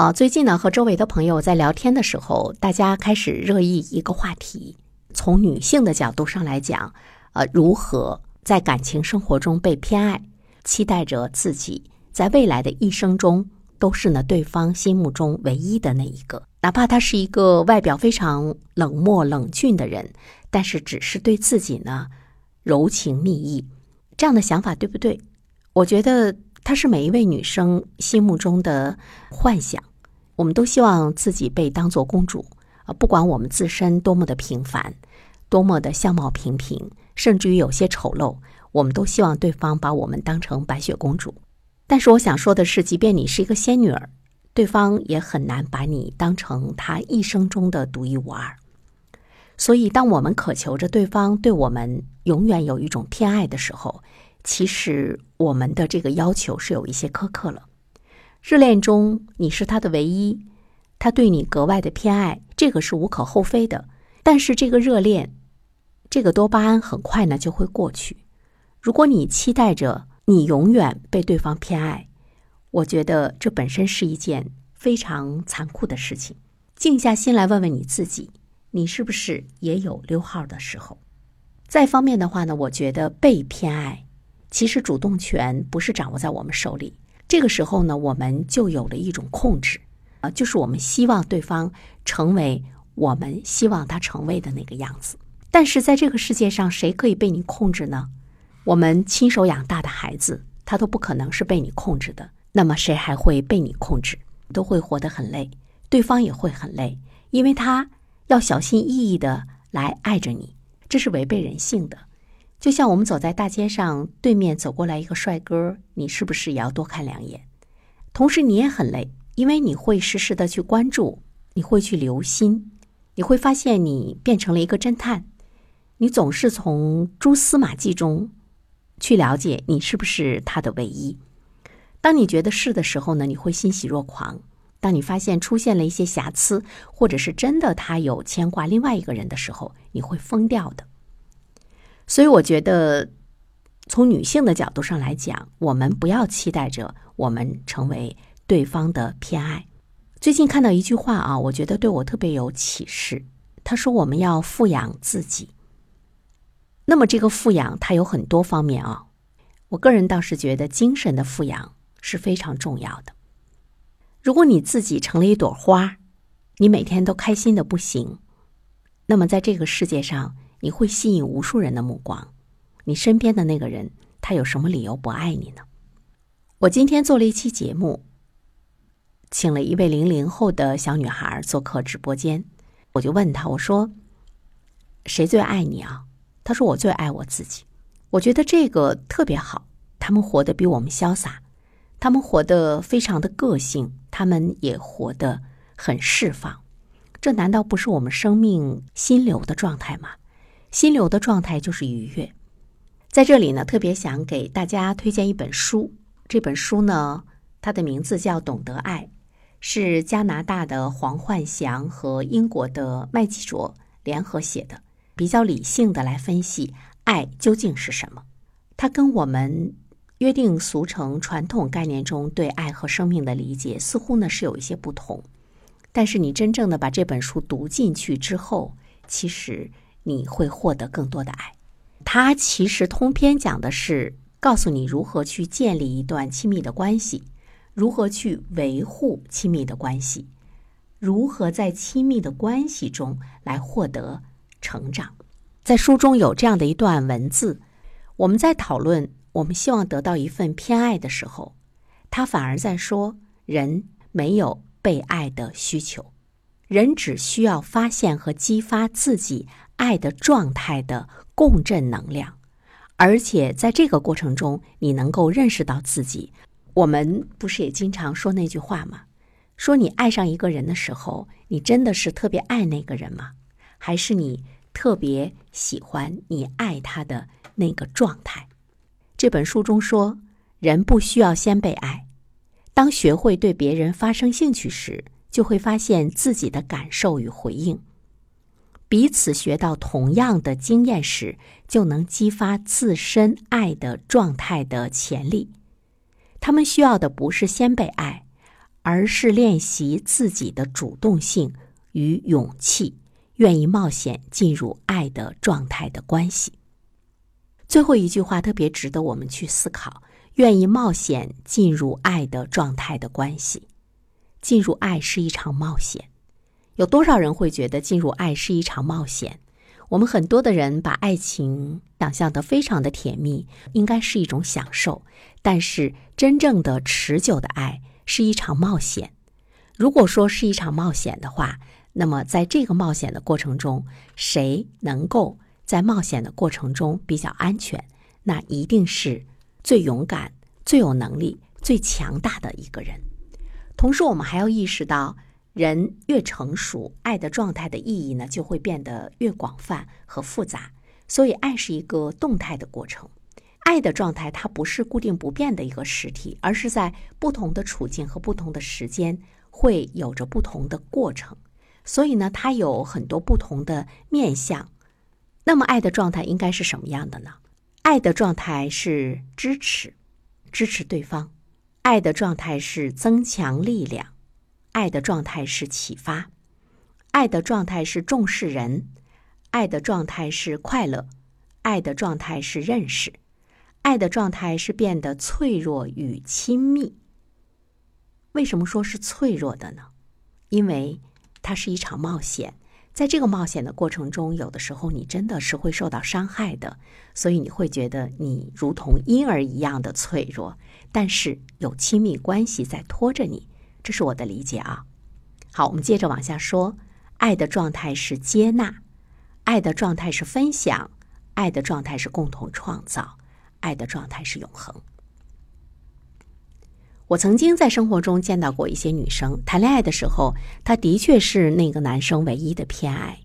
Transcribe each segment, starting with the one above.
啊，最近呢，和周围的朋友在聊天的时候，大家开始热议一个话题：从女性的角度上来讲，呃，如何在感情生活中被偏爱，期待着自己在未来的一生中都是呢对方心目中唯一的那一个，哪怕他是一个外表非常冷漠冷峻的人，但是只是对自己呢柔情蜜意，这样的想法对不对？我觉得它是每一位女生心目中的幻想。我们都希望自己被当做公主啊，不管我们自身多么的平凡，多么的相貌平平，甚至于有些丑陋，我们都希望对方把我们当成白雪公主。但是我想说的是，即便你是一个仙女儿，对方也很难把你当成他一生中的独一无二。所以，当我们渴求着对方对我们永远有一种偏爱的时候，其实我们的这个要求是有一些苛刻了。热恋中，你是他的唯一，他对你格外的偏爱，这个是无可厚非的。但是，这个热恋，这个多巴胺很快呢就会过去。如果你期待着你永远被对方偏爱，我觉得这本身是一件非常残酷的事情。静下心来问问你自己，你是不是也有溜号的时候？再方面的话呢，我觉得被偏爱，其实主动权不是掌握在我们手里。这个时候呢，我们就有了一种控制，啊，就是我们希望对方成为我们希望他成为的那个样子。但是在这个世界上，谁可以被你控制呢？我们亲手养大的孩子，他都不可能是被你控制的。那么谁还会被你控制？都会活得很累，对方也会很累，因为他要小心翼翼的来爱着你，这是违背人性的。就像我们走在大街上，对面走过来一个帅哥，你是不是也要多看两眼？同时你也很累，因为你会时时的去关注，你会去留心，你会发现你变成了一个侦探，你总是从蛛丝马迹中去了解你是不是他的唯一。当你觉得是的时候呢，你会欣喜若狂；当你发现出现了一些瑕疵，或者是真的他有牵挂另外一个人的时候，你会疯掉的。所以，我觉得，从女性的角度上来讲，我们不要期待着我们成为对方的偏爱。最近看到一句话啊，我觉得对我特别有启示。他说：“我们要富养自己。”那么，这个富养它有很多方面啊。我个人倒是觉得，精神的富养是非常重要的。如果你自己成了一朵花，你每天都开心的不行，那么在这个世界上。你会吸引无数人的目光，你身边的那个人，他有什么理由不爱你呢？我今天做了一期节目，请了一位零零后的小女孩做客直播间，我就问她，我说：“谁最爱你啊？”她说：“我最爱我自己。”我觉得这个特别好，他们活得比我们潇洒，他们活得非常的个性，他们也活得很释放，这难道不是我们生命心流的状态吗？心流的状态就是愉悦，在这里呢，特别想给大家推荐一本书。这本书呢，它的名字叫《懂得爱》，是加拿大的黄焕祥和英国的麦基卓联合写的，比较理性的来分析爱究竟是什么。它跟我们约定俗成传统概念中对爱和生命的理解似乎呢是有一些不同。但是你真正的把这本书读进去之后，其实。你会获得更多的爱。它其实通篇讲的是告诉你如何去建立一段亲密的关系，如何去维护亲密的关系，如何在亲密的关系中来获得成长。在书中有这样的一段文字：我们在讨论我们希望得到一份偏爱的时候，他反而在说人没有被爱的需求，人只需要发现和激发自己。爱的状态的共振能量，而且在这个过程中，你能够认识到自己。我们不是也经常说那句话吗？说你爱上一个人的时候，你真的是特别爱那个人吗？还是你特别喜欢你爱他的那个状态？这本书中说，人不需要先被爱，当学会对别人发生兴趣时，就会发现自己的感受与回应。彼此学到同样的经验时，就能激发自身爱的状态的潜力。他们需要的不是先被爱，而是练习自己的主动性与勇气，愿意冒险进入爱的状态的关系。最后一句话特别值得我们去思考：愿意冒险进入爱的状态的关系。进入爱是一场冒险，有多少人会觉得进入爱是一场冒险？我们很多的人把爱情想象的非常的甜蜜，应该是一种享受。但是真正的持久的爱是一场冒险。如果说是一场冒险的话，那么在这个冒险的过程中，谁能够在冒险的过程中比较安全，那一定是最勇敢、最有能力、最强大的一个人。同时，我们还要意识到。人越成熟，爱的状态的意义呢就会变得越广泛和复杂。所以，爱是一个动态的过程。爱的状态它不是固定不变的一个实体，而是在不同的处境和不同的时间会有着不同的过程。所以呢，它有很多不同的面相。那么，爱的状态应该是什么样的呢？爱的状态是支持，支持对方；爱的状态是增强力量。爱的状态是启发，爱的状态是重视人，爱的状态是快乐，爱的状态是认识，爱的状态是变得脆弱与亲密。为什么说是脆弱的呢？因为它是一场冒险，在这个冒险的过程中，有的时候你真的是会受到伤害的，所以你会觉得你如同婴儿一样的脆弱，但是有亲密关系在拖着你。这是我的理解啊。好，我们接着往下说。爱的状态是接纳，爱的状态是分享，爱的状态是共同创造，爱的状态是永恒。我曾经在生活中见到过一些女生谈恋爱的时候，她的确是那个男生唯一的偏爱，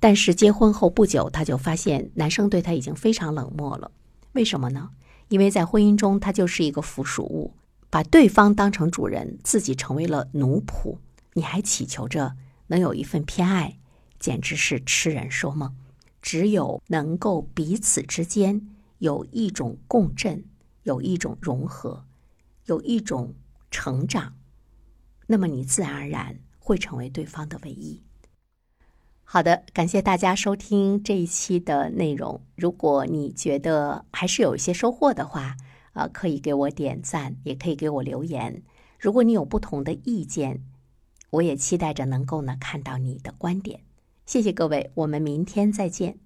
但是结婚后不久，她就发现男生对她已经非常冷漠了。为什么呢？因为在婚姻中，他就是一个附属物。把对方当成主人，自己成为了奴仆，你还祈求着能有一份偏爱，简直是痴人说梦。只有能够彼此之间有一种共振，有一种融合，有一种成长，那么你自然而然会成为对方的唯一。好的，感谢大家收听这一期的内容。如果你觉得还是有一些收获的话，啊，可以给我点赞，也可以给我留言。如果你有不同的意见，我也期待着能够呢看到你的观点。谢谢各位，我们明天再见。